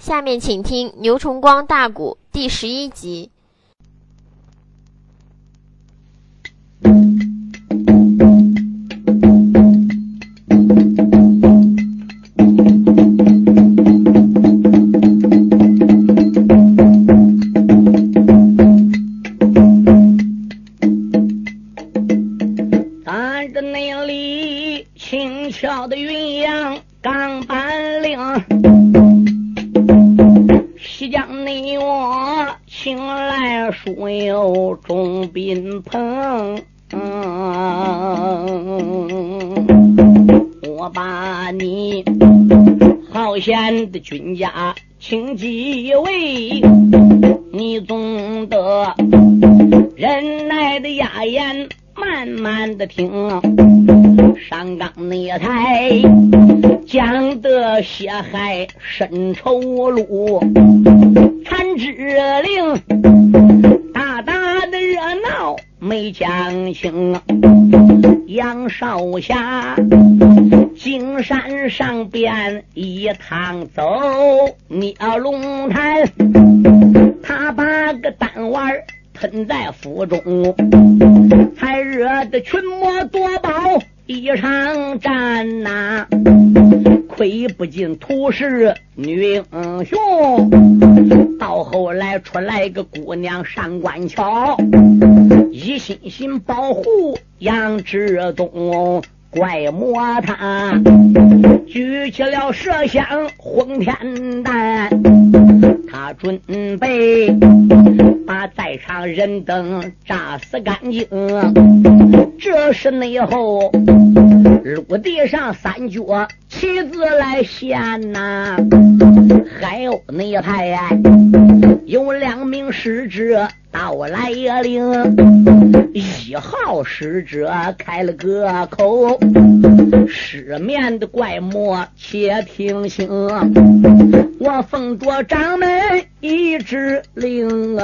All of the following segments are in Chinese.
下面请听牛崇光大鼓第十一集。趟走，捏龙潭，他把个单丸喷在腹中。才惹得群魔夺宝一场战呐，亏不尽土石女英雄。到后来出来个姑娘上官桥，一心心保护杨志东。怪魔他举起了麝香轰天弹，他准备把在场人等炸死干净。这是内后陆地上三脚旗子来献呐，还有那派有两名使者。到来也领一号使者开了个口，失眠的怪魔且听清，我奉着掌门一指令，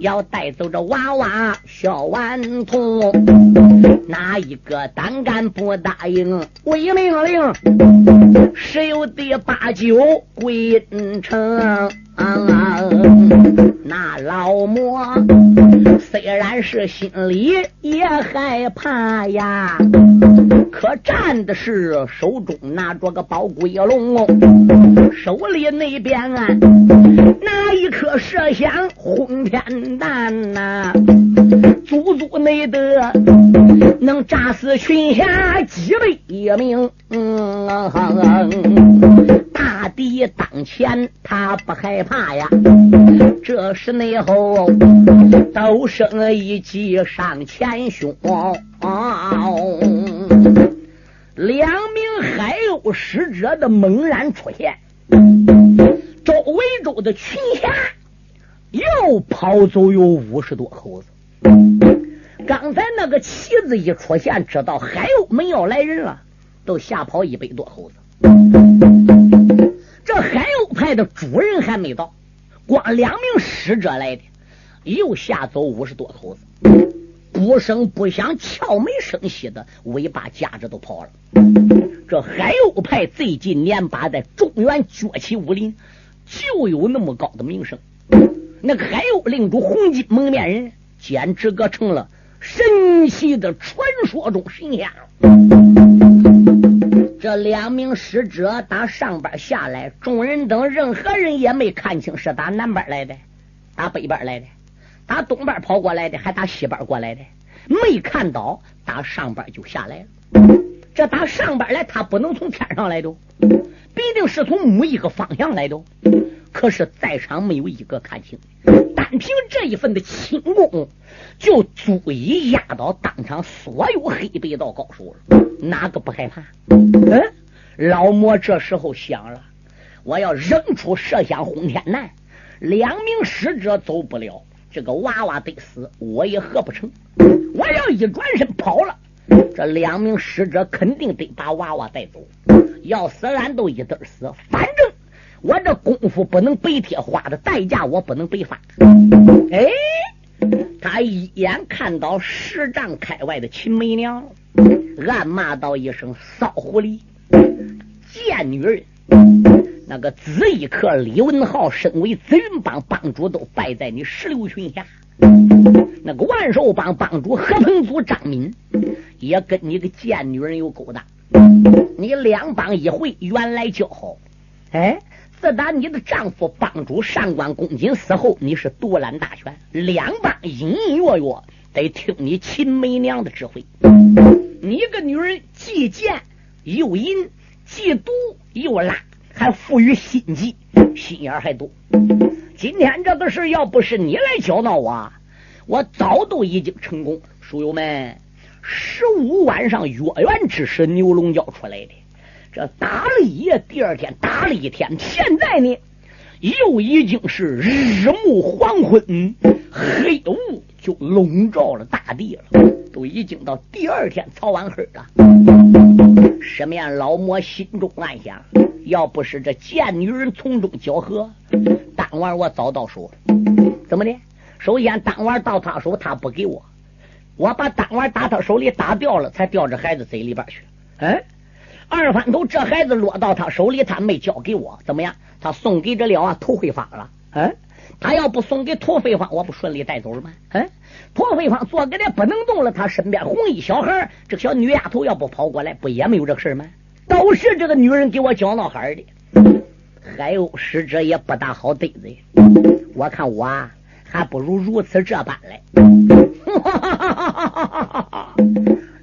要带走这娃娃小顽童，哪一个胆敢不答应？违命令，十有的八九归城。那老魔虽然是心里也害怕呀，可战的是手中拿着个宝龟龙，手里那边啊拿一颗麝香轰天弹呐，足足内得能炸死群侠几百名。大敌当前，他不害怕呀。这时内后都生一计上前胸，两名海鸥使者的猛然出现，周围州的群侠又跑走有五十多口子。刚才那个旗子一出现，知道海鸥们要来人了，都吓跑一百多口子。这海鸥派的主人还没到。光两名使者来的，又吓走五十多口子，不声不响，悄没声息的尾巴夹着都跑了。这海鸥派最近年把在中原崛起武林，就有那么高的名声。那个海鸥领主红金蒙面人，简直个成了神奇的传说中神仙。这两名使者打上边下来，众人等任何人也没看清是打南边来的，打北边来的，打东边跑过来的，还打西边过来的，没看到打上边就下来了。这打上边来，他不能从天上来的，必定是从某一个方向来的。可是，在场没有一个看清，单凭这一份的轻功，就足以压倒当场所有黑白道高手了。哪个不害怕？嗯，老魔这时候想了，我要扔出麝香轰天弹，两名使者走不了，这个娃娃得死，我也合不成。我要一转身跑了，这两名使者肯定得把娃娃带走，要死俺都一对死。反正我这功夫不能白贴，花的代价我不能白发。哎，他一眼看到十丈开外的秦媚娘。暗骂道一声：“骚狐狸，贱女人！那个紫衣客李文浩身为紫云帮帮主，都败在你石榴裙下。那个万寿帮帮主何鹏祖张敏也跟你个贱女人有勾当。你两帮一回，原来交好。哎，自打你的丈夫帮主上官公瑾死后，你是独揽大权，两帮隐隐约约得听你秦媚娘的指挥。你个女人既贱又淫，既毒又辣，还富于心计，心眼还多。今天这个事要不是你来搅闹我，我早都已经成功。书友们，十五晚上月圆之时，牛龙教出来的。这打了一夜，第二天打了一天，现在呢，又已经是日暮黄昏，黑雾就笼罩了大地了，都已经到第二天早晚黑了。什么样？老魔心中暗想：要不是这贱女人从中搅和，当晚我早到手了。怎么的？首先当晚到他手，他不给我，我把当晚打他手里打掉了，才掉这孩子嘴里边去。哎。二番头，这孩子落到他手里，他没交给我，怎么样？他送给这了啊，土匪方了。嗯，他要不送给土匪方，我不顺利带走了吗？嗯，土匪方坐给他不能动了，他身边红衣小孩，这小女丫头要不跑过来，不也没有这个事吗？都是这个女人给我搅闹孩的。海鸥使者也不大好对子，我看我啊，还不如如此这般来。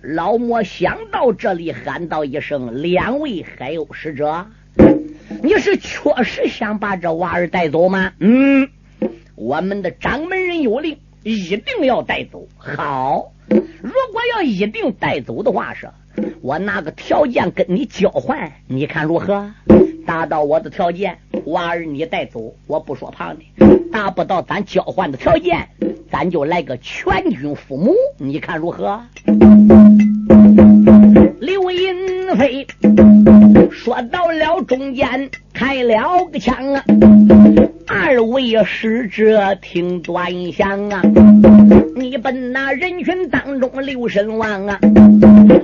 老莫想到这里，喊道一声：“两位海鸥使者，你是确实想把这娃儿带走吗？”“嗯，我们的掌门人有令，一定要带走。”“好，如果要一定带走的话，是，我拿个条件跟你交换，你看如何？达到我的条件，娃儿你带走，我不说旁的；达不到咱交换的条件，咱就来个全军覆没，你看如何？”刘银飞说到了中间，开了个枪啊！二位使者听端详啊！你奔那人群当中留神望啊！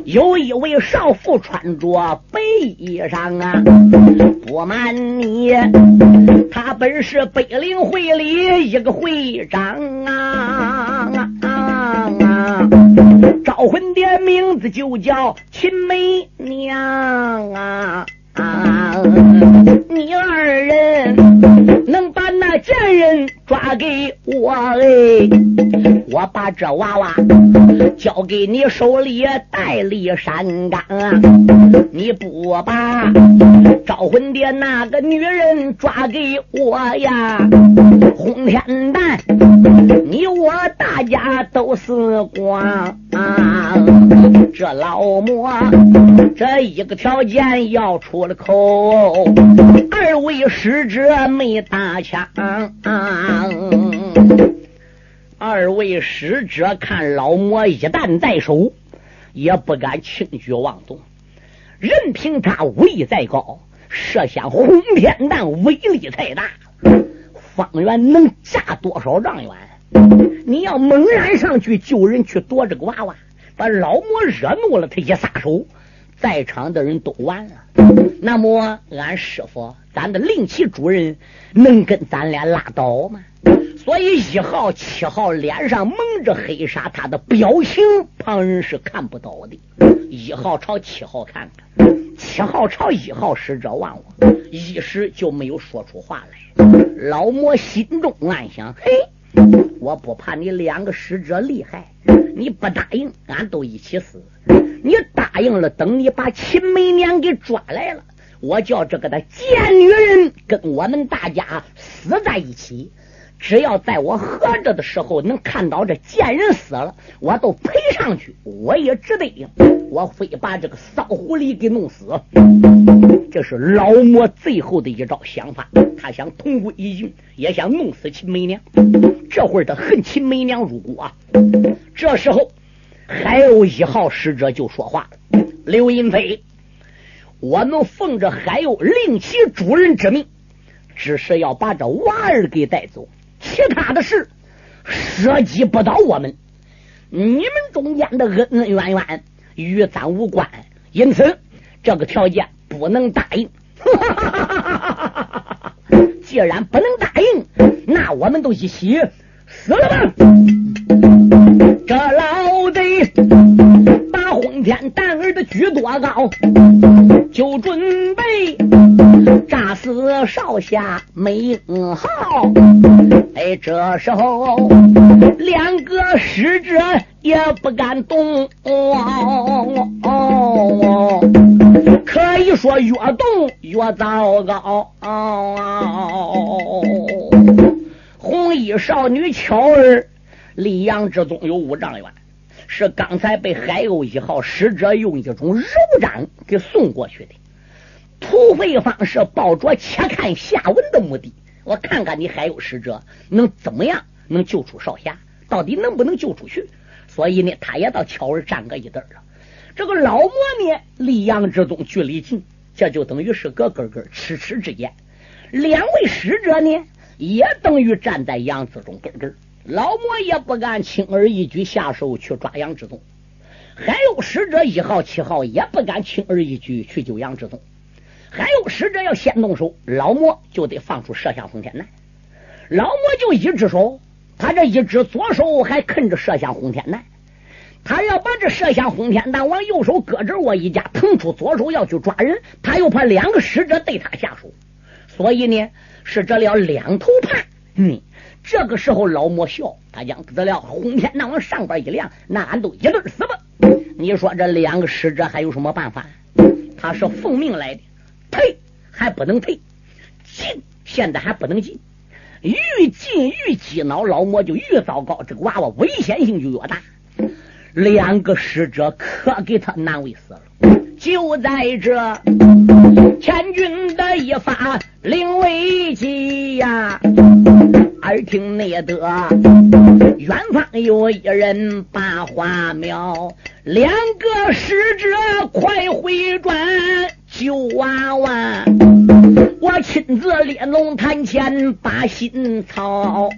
有一位少妇穿着白衣裳啊！不瞒你，他本是北陵会里一个会长啊！啊招魂的名字就叫秦媚娘啊啊！你二人能把那贱人抓给我哎，我把这娃娃交给你手里带离山岗啊！你不把招魂的那个女人抓给我呀，轰天蛋，你我大家都死光啊！这老魔这一个条件要出了口，二位使者没打枪。二位使者看老魔一旦在手，也不敢轻举妄动。任凭他武艺再高，射向轰天弹威力太大，方圆能炸多少丈远？你要猛然上去救人，去夺这个娃娃，把老魔惹怒了，他一撒手，在场的人都完了。那么，俺师傅，咱的令旗主人，能跟咱俩拉倒吗？所以一号、七号脸上蒙着黑纱，他的表情旁人是看不到的。一号朝七号看看，七号朝一号使者望望，一时就没有说出话来。老魔心中暗想：嘿，我不怕你两个使者厉害，你不答应，俺都一起死。你答应了，等你把秦媚娘给抓来了，我叫这个的贱女人跟我们大家死在一起。只要在我活着的时候能看到这贱人死了，我都赔上去。我也值得，我非把这个骚狐狸给弄死。这是老魔最后的一招想法，他想同归于尽，也想弄死秦媚娘。这会儿他恨秦媚娘入骨啊！这时候，海鸥一号使者就说话：“刘银飞，我们奉着海鸥令旗主人之命，只是要把这娃儿给带走。”其他的事涉及不到我们，你们中间的恩恩怨怨与咱无关，因此这个条件不能答应。既然不能答应，那我们都一起死了吧！这老贼天弹儿的举多高，就准备炸死少侠梅英豪。哎，这时候两个使者也不敢动。哦可以说越动越糟糕。红衣少女巧儿离杨志宗有五丈远，是刚才被海鸥一号使者用一种柔掌给送过去的。土匪方是抱着且看下文的目的，我看看你海鸥使者能怎么样，能救出少侠，到底能不能救出去？所以呢，他也到桥儿站个一等了。这个老魔呢，离杨志宗距离近，这就等于是个根根咫尺之间。两位使者呢，也等于站在杨志忠根根。老魔也不敢轻而易举下手去抓杨志宗，还有使者一号、七号也不敢轻而易举去救杨志宗。还有使者要先动手，老魔就得放出射向轰天弹。老魔就一只手，他这一只左手还啃着射向轰天弹。他要把这射向轰天弹往右手搁这我一夹，腾出左手要去抓人，他又怕两个使者对他下手，所以呢是这了两头怕。嗯，这个时候老魔笑，他讲得了，轰天那往上边一亮，那俺都一对死吧。你说这两个使者还有什么办法？他是奉命来的，退还不能退，进现在还不能进，愈进愈激恼，老魔就愈糟糕，这个娃娃危险性就越大。两个使者可给他难为死了。就在这千钧的一发令危急呀！耳听内得远方有一人把花苗，两个使者快回转救娃娃。我亲自列龙潭前把心操。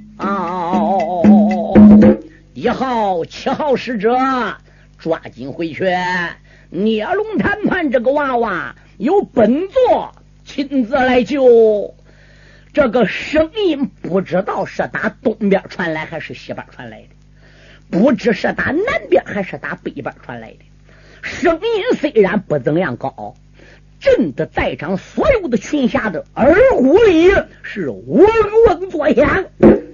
一号、七号使者，抓紧回去！聂龙谈判这个娃娃由本座亲自来救。这个声音不知道是打东边传来还是西边传来的，不知是打南边还是打北边传来的。声音虽然不怎样高，震得在场所有的群侠的耳骨里是嗡嗡作响。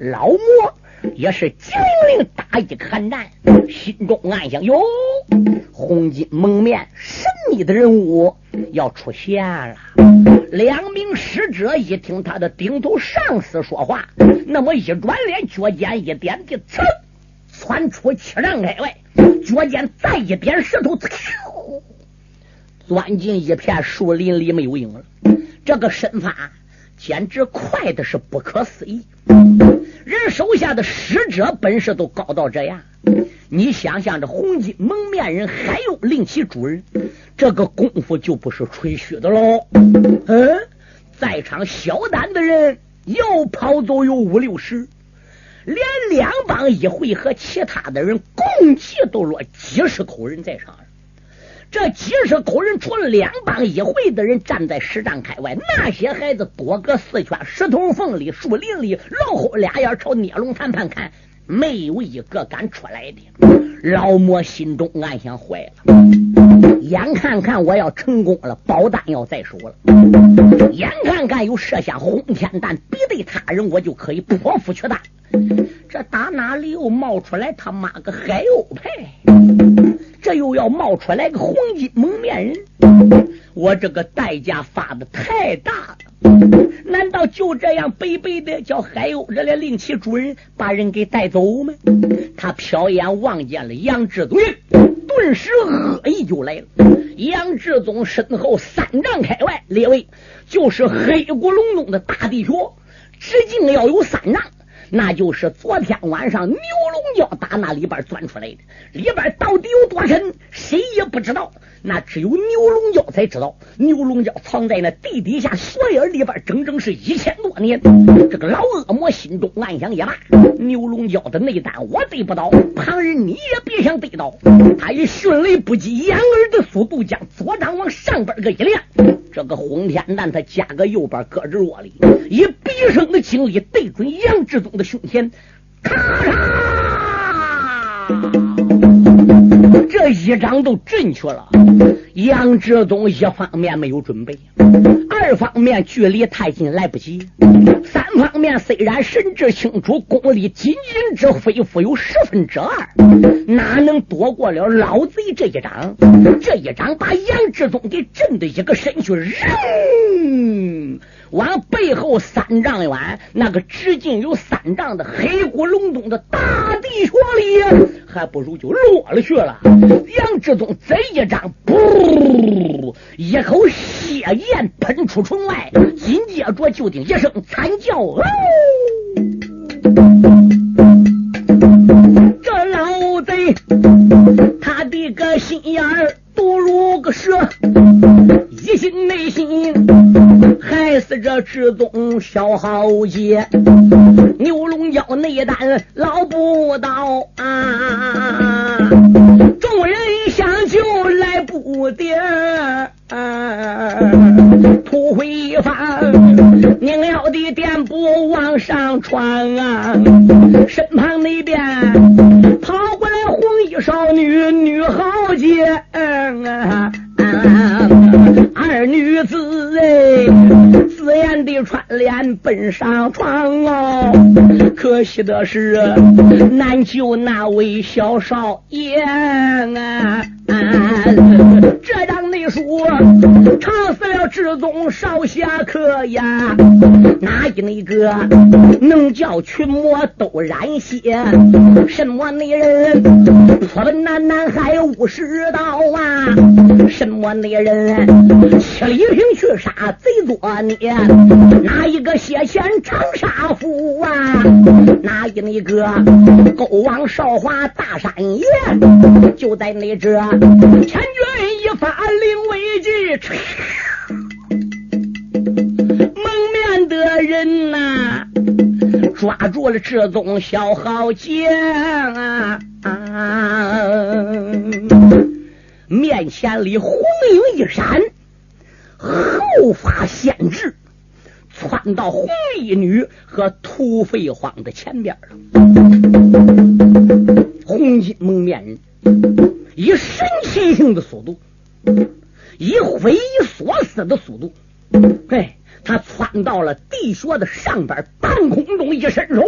老魔。也是精灵打一个寒战，心中暗想：哟，红巾蒙面神秘的人物要出现了。两名使者一听他的顶头上司说话，那么一转脸，脚尖一点的，噌，窜出七丈开外，脚尖再一点石头，钻进一片树林里，没有影了。这个身法简直快的是不可思议。人手下的使者本事都高到这样，你想想，这红巾蒙面人还有令其主人，这个功夫就不是吹嘘的喽。嗯，在场小胆的人又跑走有五六十，连两帮一会和其他的人共计都落几十口人在场。这几十口人，除了两帮一会的人站在十丈开外，那些孩子多个四圈石头缝里、树林里，老虎俩眼朝聂龙谈判看，没有一个敢出来的。老魔心中暗想：坏了，眼看看我要成功了，宝丹要再手了；眼看看有射下轰天弹，比对他人，我就可以破釜去打。这打哪里又冒出来他妈个海鸥派？这又要冒出来个黄金蒙面人，我这个代价发的太大了。难道就这样白白的叫海鸥这来令其主人把人给带走吗？他瞟眼望见了杨志宗，顿时恶意就来了。杨志宗身后三丈开外，列位就是黑咕隆咚的大地穴，直径要有三丈。那就是昨天晚上牛龙角打那里边钻出来的，里边到底有多深，谁也不知道。那只有牛龙角才知道。牛龙角藏在那地底下雪眼里边，整整是一千多年。这个老恶魔心中暗想也罢，牛龙角的内丹我得不到，旁人你也别想得到。他以迅雷不及掩耳的速度将左掌往上边个一亮，这个轰天弹他夹个右边胳肢窝里，以毕生的精力对准杨志忠的胸前，咔嚓，这一掌都震去了。杨志忠一方面没有准备，二方面距离太近来不及，三方面虽然神志清楚，功力仅仅只恢复有十分之二，哪能躲过了老贼这一掌？这一掌把杨志忠给震的一个身躯扔。往背后三丈远，那个直径有三丈的黑骨隆咚的大地穴里，还不如就落了去了。杨志忠这一掌，噗，一口血焰喷出唇外，紧接着就听一声惨叫，哦！这志宗小豪杰，牛龙角内丹捞不到啊！奔上床哦。可惜的是，难救那位小少爷啊。这张内书唱死了志宗少侠客呀，哪一那个能叫群魔都染血？什么那人破本那南海五十道啊？什么那人七里平去杀贼作孽？哪血钱长沙府啊？哪一那个勾王少华大山爷？就在那这。千钧一发，临危急，蒙面的人呐，抓住了这宗小豪杰啊！啊面前里红影一闪，后发先至，窜到红衣女和土匪荒的前边了。红巾蒙面人。以神奇性的速度，以匪夷所思的速度，哎，他窜到了地穴的上边，半空中一伸手，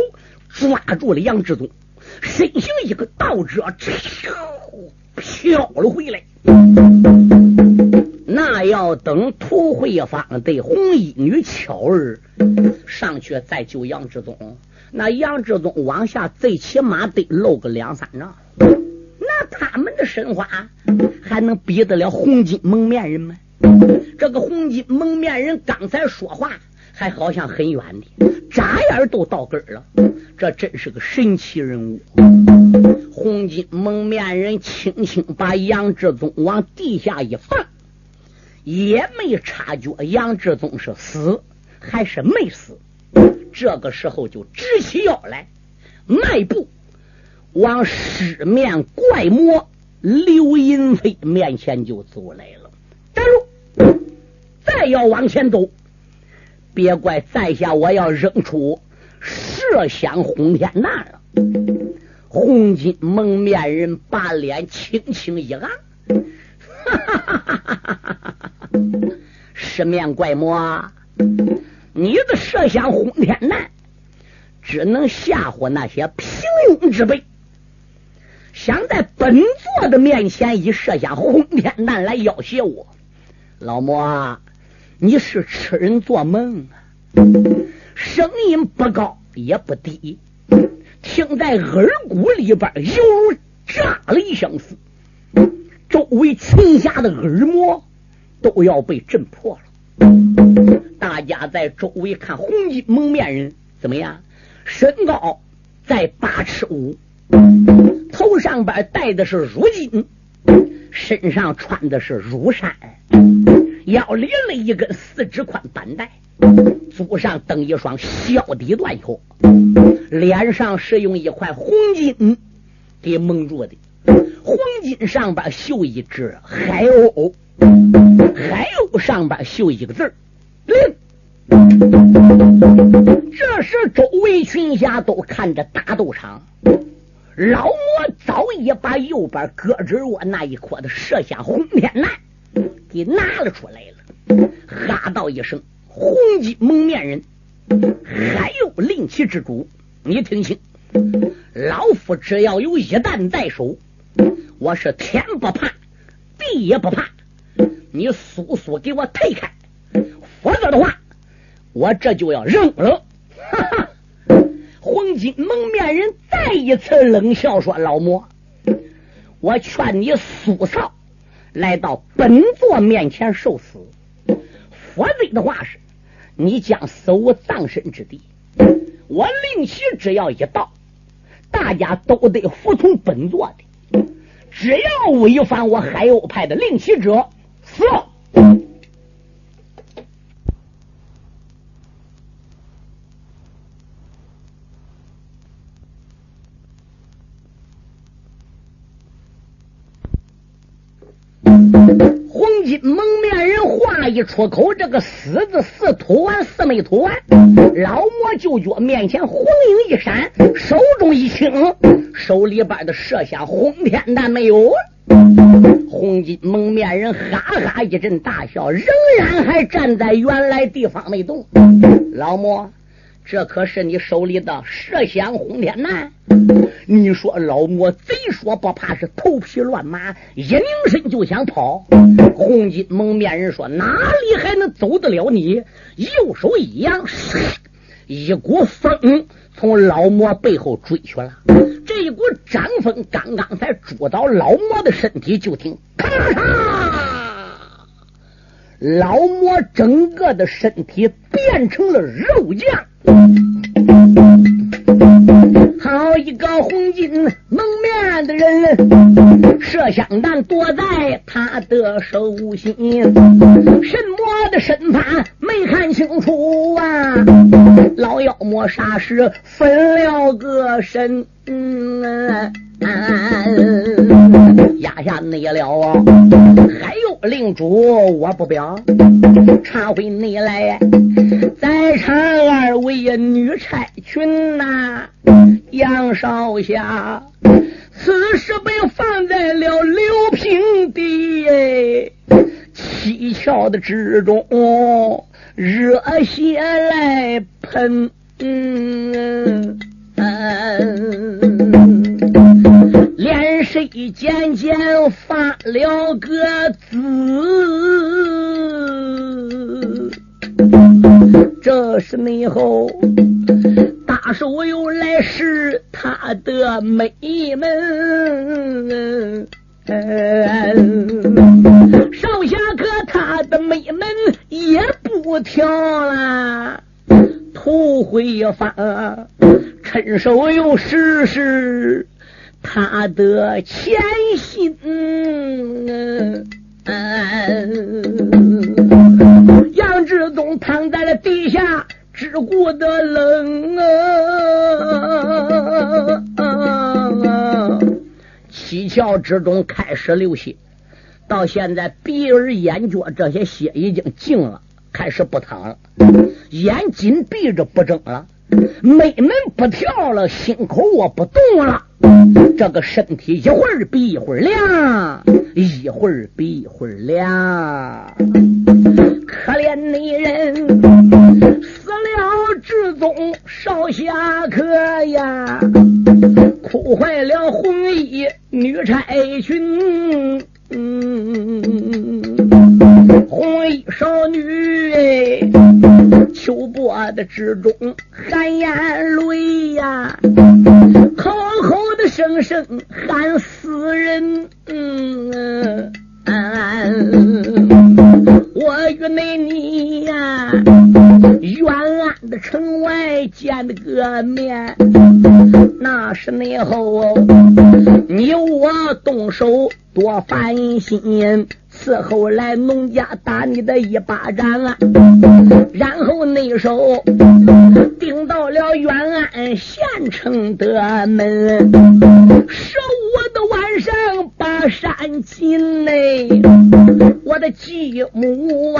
抓住了杨志宗，身形一个倒折，飘了回来。那要等涂慧芳对红衣女巧儿上去再救杨志宗，那杨志宗往下最起码得露个两三丈。那他们的身法还能比得了红巾蒙面人吗？这个红巾蒙面人刚才说话还好像很远的，眨眼都到根儿了。这真是个神奇人物。红巾蒙面人轻轻把杨志宗往地下一放，也没察觉杨志宗是死还是没死。这个时候就直起腰来，迈步。往失面怪魔刘银飞面前就走来了，站住！再要往前走，别怪在下我要扔出麝香轰天弹了。红巾蒙面人把脸轻轻一昂，哈哈哈哈哈哈！十面怪魔，你的设想轰天弹只能吓唬那些平庸之辈。想在本座的面前以设下轰天弹来要挟我，老魔，你是痴人做梦啊！声音不高也不低，听在耳骨里边犹如炸雷相似，周围群侠的耳膜都要被震破了。大家在周围看红衣蒙面人怎么样？身高在八尺五。头上边戴的是乳巾，身上穿的是乳衫，腰里了一根四指宽板带，足上蹬一双小底断靴，脸上是用一块红巾给蒙住的，红巾上边绣一只海鸥，还有上边绣一个字令。这时，周围群侠都看着打斗场。老魔早已把右边胳肢窝那一颗的射下轰天弹给拿了出来了，哈道一声：“红金蒙面人，还有令旗之主，你听清，老夫只要有一弹在手，我是天不怕，地也不怕，你速速给我退开，否则的话。”我这就要扔了！哈哈，黄金蒙面人再一次冷笑说：“老魔，我劝你速扫，来到本座面前受死，否则的话是，你将死无葬身之地。我令旗只要一到，大家都得服从本座的，只要违反我海鸥派的令旗者，”死！黄金蒙面人话一出口，这个“死”字四吐完，四没吐完，老魔就觉面前红影一闪，手中一轻，手里边的射下轰天弹没有。红金蒙面人哈哈一阵大笑，仍然还站在原来地方没动。老魔。这可是你手里的麝香轰天弹！你说老魔贼说不怕是头皮乱麻，一拧身就想跑。红金蒙面人说：“哪里还能走得了你？”右手一扬，一股风从老魔背后追去了。这一股掌风刚刚才捉到老魔的身体，就听咔嚓，老魔整个的身体变成了肉酱。好一个红巾蒙面的人，麝香弹躲在他的手心，什么的身法没看清楚啊！老妖魔霎时分了个身。压下内了啊！还有领主，我不表，传回你来，在场二位女差群呐，杨少侠，此事被放在了刘平的七窍的之中，热血来喷。脸色渐渐发了个紫，这是内后大手又来试他的美门，少侠可他的美门也不挑了，头回发。伸手又试试他的前心，杨志东躺在了地下，只顾得冷啊！窍之中开始流血，到现在鼻儿、眼角这些血已经净了，开始不疼了，眼紧闭着不睁了。妹门不跳了，心口我不动了，这个身体一会儿比一会儿凉，一会儿比一会儿凉。可怜的人死了，至宗少侠客呀，哭坏了红衣女差群。红衣少女，秋波的之中含眼泪呀，口口的声声喊死人。嗯，我与那你呀，远安的城外见了个面，那是内后你我动手多烦心。伺候来农家打你的一巴掌啊，然后那手顶到了远安县城的门，十五的晚上把山尽嘞，我的继母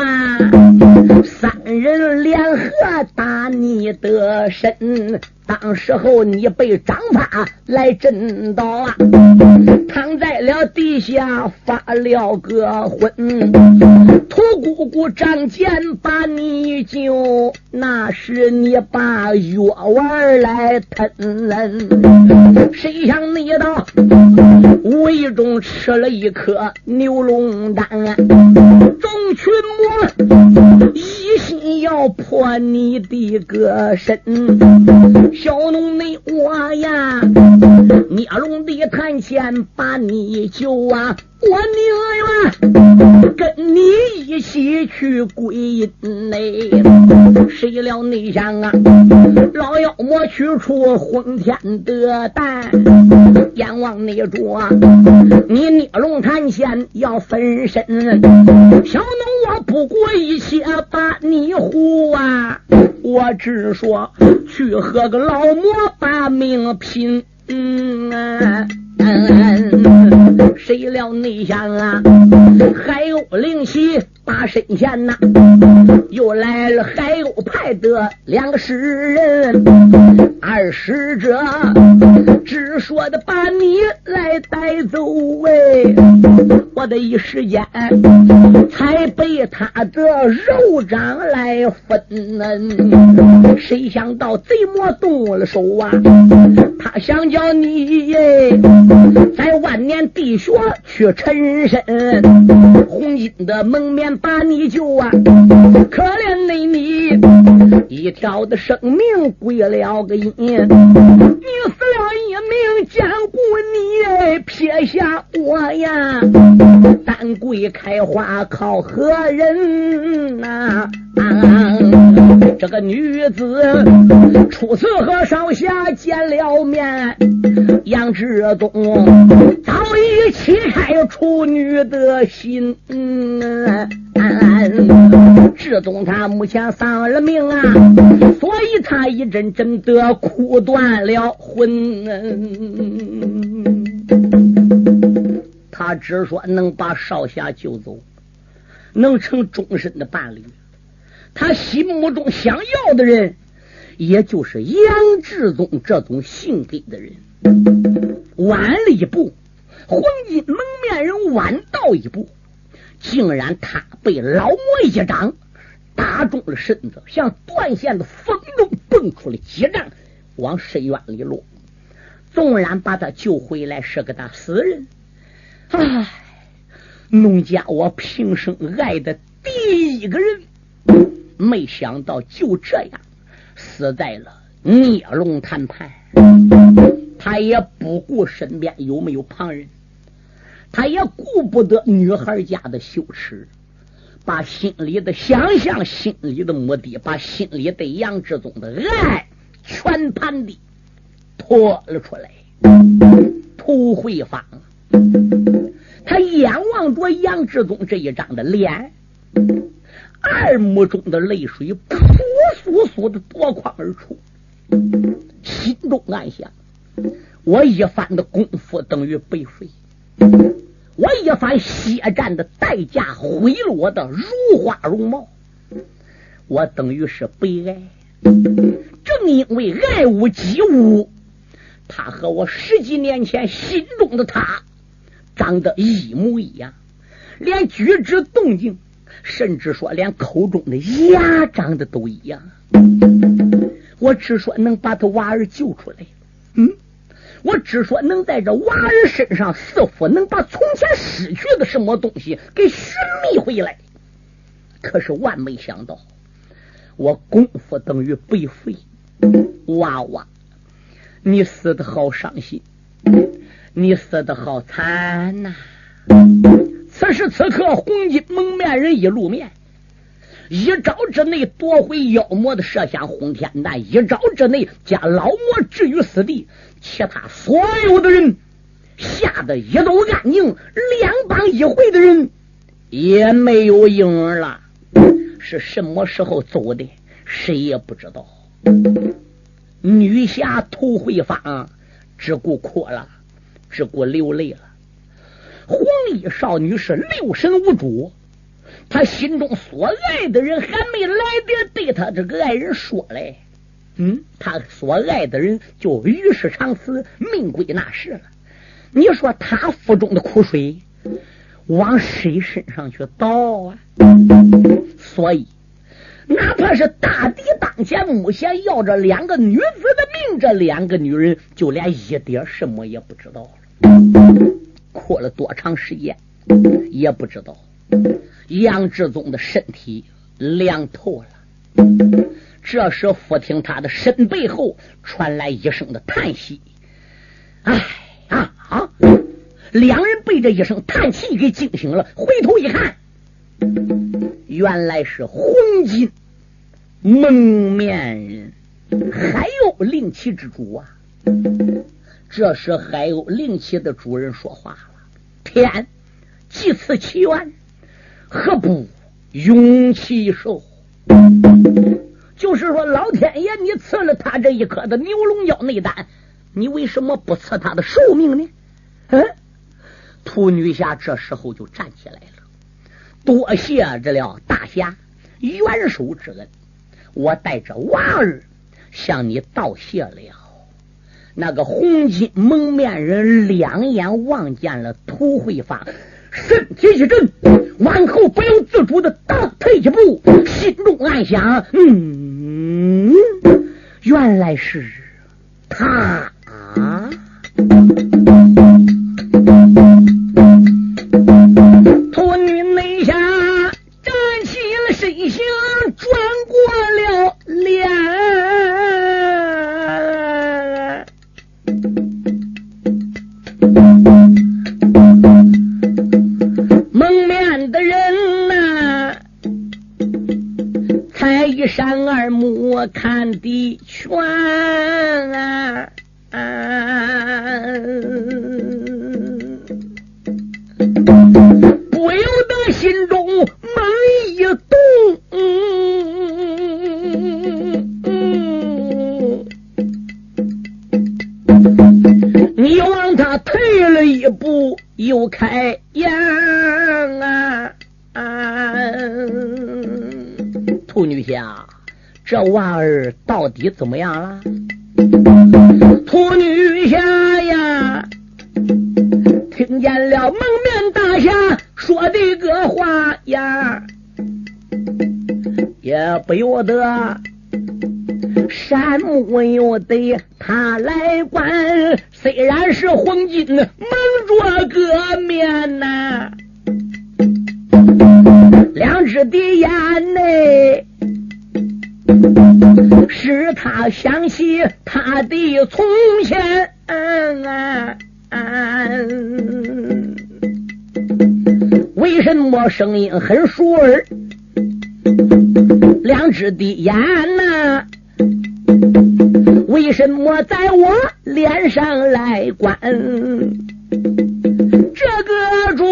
时候你被张发来震倒啊，躺在了地下发了个昏。土姑姑仗剑把你救，那是你把药丸来吞。谁想你到无意中吃了一颗牛龙丹，众群魔一心要破你的个身。小农你我呀，聂龙的探险把你救啊！我宁愿跟你一起去归阴嘞。谁料你想啊，老妖魔取出混天的蛋，阎王你捉，你聂龙探前要分身。小农我不顾一切把你胡啊！我只说去和个老魔把命拼。嗯啊谁料内想啊，还有灵犀把身前呐，又来了海鸥派的两个使人，二使者只说的把你来带走喂，我的一时间才被他的肉掌来分，谁想到贼魔动了手啊，他想叫你，在万年地穴去陈身，红巾的蒙面把你救啊！可怜的你，一条的生命归了个阴，你死了一命，坚固你撇下我呀！丹桂开花靠何人呐？这个女子初次和少侠见了面，杨志宗早已启开处女的心。志东他目前丧了命啊，所以他一阵阵的哭断了魂。他只说能把少侠救走，能成终身的伴侣。他心目中想要的人，也就是杨志宗这种性格的人。晚了一步，黄金蒙面人晚到一步，竟然他被老魔一掌打中了身子，像断线的风中蹦出了几丈，往深渊里落。纵然把他救回来，是个大死人。唉，农家我平生爱的第一个人。没想到就这样死在了孽龙谈判，他也不顾身边有没有旁人，他也顾不得女孩家的羞耻，把心里的想象、心里的目的、把心里对杨志宗的爱全盘的拖了出来。涂慧芳，他眼望着杨志宗这一张的脸。二目中的泪水扑簌簌的夺眶而出，心中暗想：我一番的功夫等于白费，我一番血战的代价毁了我的如花容貌，我等于是悲哀。正因为爱屋及乌，他和我十几年前心中的他长得一模一样，连举止动静。甚至说，连口中的牙长得都一样。我只说能把他娃儿救出来，嗯，我只说能在这娃儿身上似乎能把从前失去的什么东西给寻觅回来。可是万没想到，我功夫等于白费。娃娃，你死的好伤心，你死的好惨呐！此时此刻，红巾蒙面人一露面，一招之内夺回妖魔的麝香轰天弹，一招之内将老魔置于死地。其他所有的人吓得一都安静，两帮一回的人也没有影儿了。是什么时候走的？谁也不知道。女侠涂慧芳只顾哭了，只顾流泪了。红衣少女是六神无主，他心中所爱的人还没来得对他这个爱人说嘞，嗯，他所爱的人就与世长辞，命归那时了。你说他腹中的苦水往谁身上去倒啊？所以，哪怕是大敌当前，目前要这两个女子的命，这两个女人就连一点什么也不知道了。哭了多长时间也不知道。杨志宗的身体凉透了。这时，忽听他的身背后传来一声的叹息：“哎。”啊啊！两人被这一声叹气给惊醒了，回头一看，原来是红巾蒙面人还有灵旗之主啊！这时，还有灵旗的主人说话了：“天，既此奇缘，何不永其寿？”就是说，老天爷，你赐了他这一颗的牛龙药内丹。你为什么不赐他的寿命呢？嗯，屠女侠这时候就站起来了，多谢这了大侠援手之恩，我带着娃儿向你道谢了。那个红巾蒙面人两眼望见了涂慧芳，身体一震，往后不由自主的倒退一步，心中暗想：嗯，原来是他。啊！也不由得山木又得他来管。虽然是黄金蒙着个面呐，两只的眼内。是他想起他的从前，为什么声音很熟耳？两只的眼呐，为什么在我脸上来关？这个主。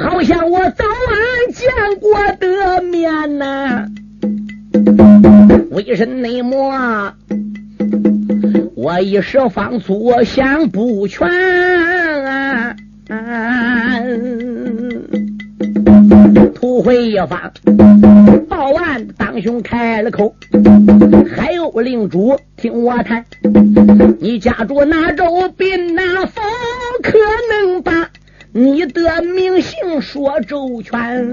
好像我早晚见过的面呐，为什么我一时方粗想不全？回一方，报完当兄开了口，还有领主听我谈，你家住哪州兵哪府，可能把。你的名姓说周全，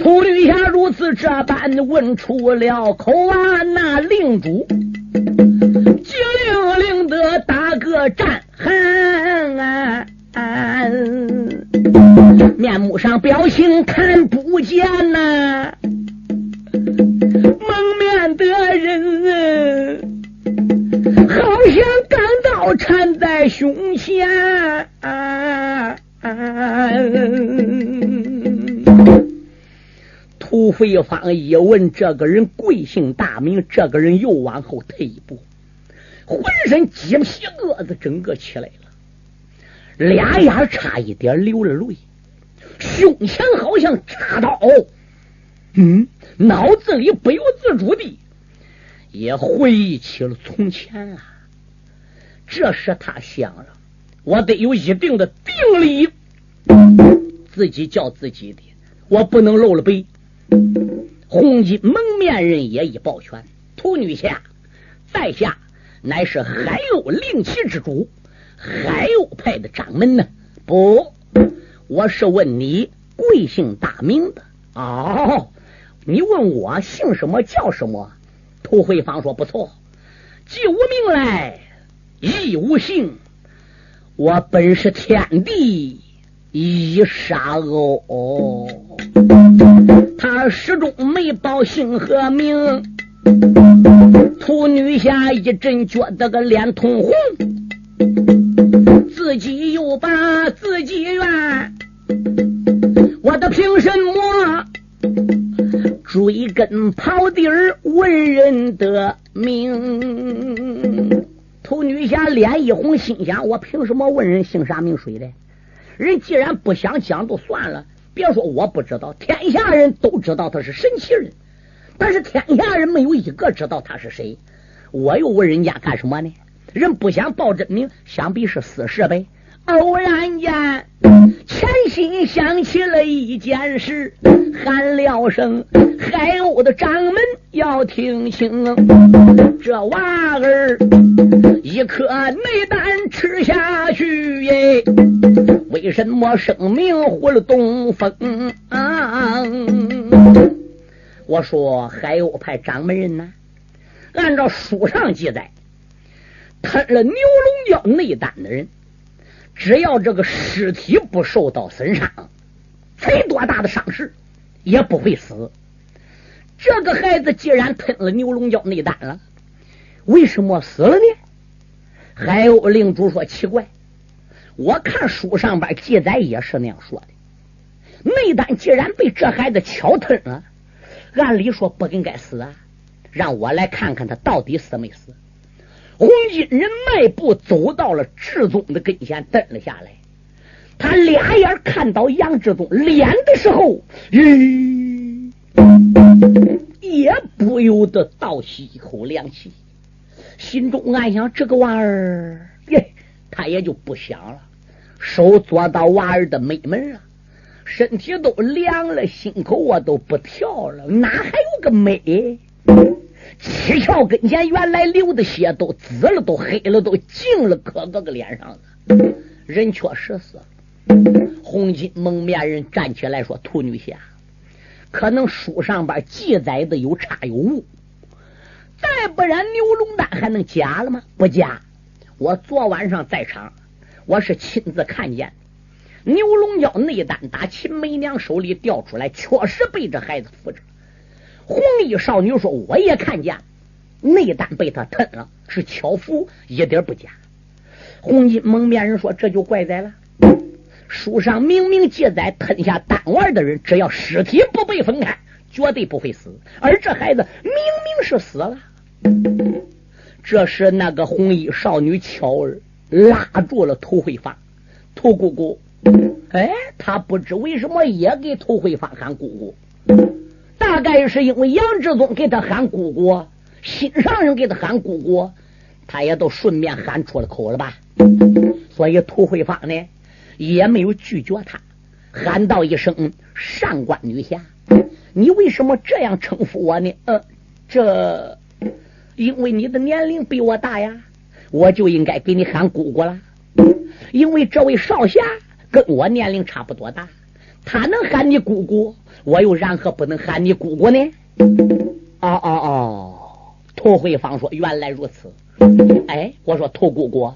秃驴侠如此这般问出了口啊！那领主机灵灵的打个战寒，面目上表情看不见呐，蒙面的人。好像钢刀缠在胸前。啊土匪方一问这个人贵姓大名，这个人又往后退一步，浑身鸡皮疙瘩整个起来了，俩眼差一点流了泪，胸前好像扎刀，嗯，脑子里不由自主的。也回忆起了从前啊，这时他想了，我得有一定的定力，自己叫自己的，我不能露了背。红巾蒙面人也已抱拳，屠女侠，在下乃是海鸥灵旗之主，海鸥派的掌门呢？不，我是问你贵姓大名的？哦，你问我姓什么叫什么？涂慧芳说：“不错，既无名来，亦无姓。我本是天地一沙鸥。”他始终没报姓和名。涂女侠一阵觉得个脸通红，自己又把自己怨，我的凭什么？追根刨底儿问人的名，涂女侠脸一红，心想：我凭什么问人姓啥名谁的？人既然不想讲，就算了。别说我不知道，天下人都知道他是神奇人，但是天下人没有一个知道他是谁。我又问人家干什么呢？人不想报真名，想必是私事呗。偶然间，潜心想起了一件事，喊了声：“海鸥的掌门要听清，这娃儿一颗内丹吃下去耶，为什么生命活了东风？”啊我说海鸥派掌门人呢？按照书上记载，吞了牛龙角内丹的人。只要这个尸体不受到损伤，再多大的伤势也不会死。这个孩子既然吞了牛龙角内丹了，为什么死了呢？海鸥领主说：“奇怪，我看书上边记载也是那样说的。内丹既然被这孩子敲吞了，按理说不应该死啊。让我来看看他到底死没死。”红巾人迈步走到了志宗的跟前，蹲了下来。他俩眼看到杨志宗脸的时候，咦，也不由得倒吸一口凉气，心中暗想：这个娃儿，耶，他也就不想了。手坐到娃儿的美门上，身体都凉了，心口我都不跳了，哪还有个美？七窍跟前原来流的血都紫了，都黑了，都净了，磕哥哥脸上了。人确实是。红巾蒙面人站起来说：“屠女侠，可能书上边记载的有差有误，再不然牛龙丹还能假了吗？不假。我昨晚上在场，我是亲自看见牛龙角内丹打秦梅娘手里掉出来，确实被这孩子扶着。”红衣少女说：“我也看见内丹被他吞了，是巧妇，一点不假。”红衣蒙面人说：“这就怪在了，书上明明记载，吞下丹丸的人，只要尸体不被分开，绝对不会死。而这孩子明明是死了。”这时，那个红衣少女巧儿拉住了涂慧芳，涂姑姑，哎，她不知为什么也给涂慧芳喊姑姑。大概是因为杨志宗给他喊姑姑，心上人给他喊姑姑，他也都顺便喊出了口了吧。所以涂慧芳呢也没有拒绝他，喊道一声：“上官女侠，你为什么这样称呼我呢？”呃，这因为你的年龄比我大呀，我就应该给你喊姑姑了。因为这位少侠跟我年龄差不多大，他能喊你姑姑。我又然何不能喊你姑姑呢？哦哦哦！涂慧芳说：“原来如此。”哎，我说涂姑姑，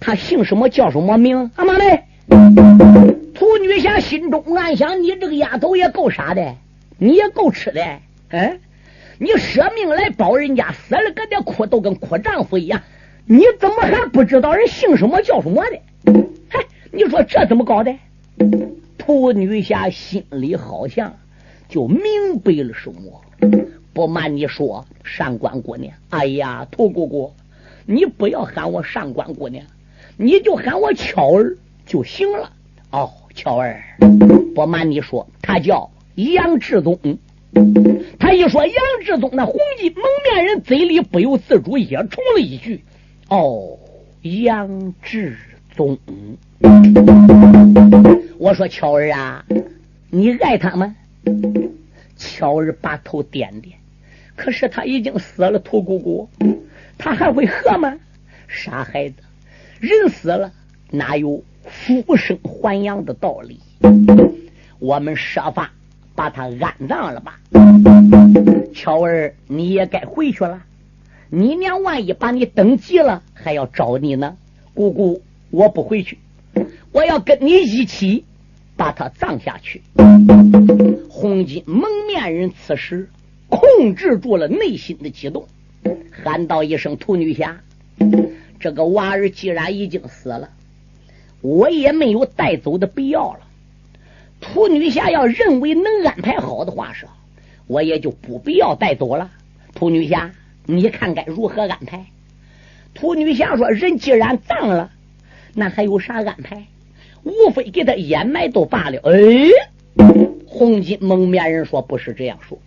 他姓什么叫什么名？阿妈嘞！涂女侠心中暗想：你这个丫头也够傻的，你也够吃的。哎，你舍命来保人家，死了搁这哭都跟哭丈夫一样，你怎么还不知道人姓什么叫什么的？嗨，你说这怎么搞的？涂女侠心里好像就明白了什么。不瞒你说，上官姑娘，哎呀，涂姑姑，你不要喊我上官姑娘，你就喊我巧儿就行了。哦，巧儿，不瞒你说，他叫杨志宗。他一说杨志宗，那红衣蒙面人嘴里不由自主也冲了一句：“哦，杨志宗。我说巧儿啊，你爱他吗？巧儿把头点点。可是他已经死了，屠姑姑，他还会喝吗？傻孩子，人死了哪有复生还阳的道理？我们设法把他安葬了吧。巧儿，你也该回去了。你娘万一把你登记了，还要找你呢。姑姑，我不回去，我要跟你一起把他葬下去。红巾蒙面人此时。控制住了内心的激动，喊道一声：“屠女侠，这个娃儿既然已经死了，我也没有带走的必要了。屠女侠要认为能安排好的话，说我也就不必要带走了。屠女侠，你看该如何安排？”屠女侠说：“人既然葬了，那还有啥安排？无非给他掩埋都罢了。”哎，红巾蒙面人说：“不是这样说。”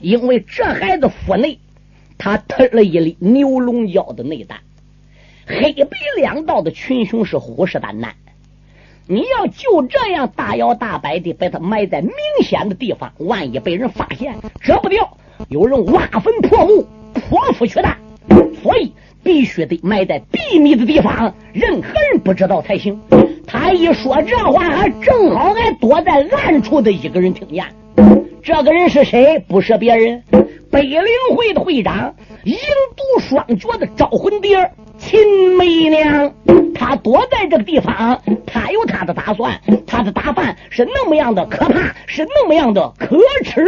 因为这孩子腹内，他吞了一粒牛龙胶的内丹，黑白两道的群雄是虎视眈眈。你要就这样大摇大摆的把他埋在明显的地方，万一被人发现，折不掉，有人挖坟破墓，破腹取蛋，所以必须得埋在秘密的地方，任何人不知道才行。他一说这话，还正好还躲在暗处的一个人听见。这个人是谁？不是别人，北陵会的会长，银毒双绝的招魂蝶秦媚娘。他躲在这个地方，他有他的打算，他的打扮是那么样的可怕，是那么样的可耻。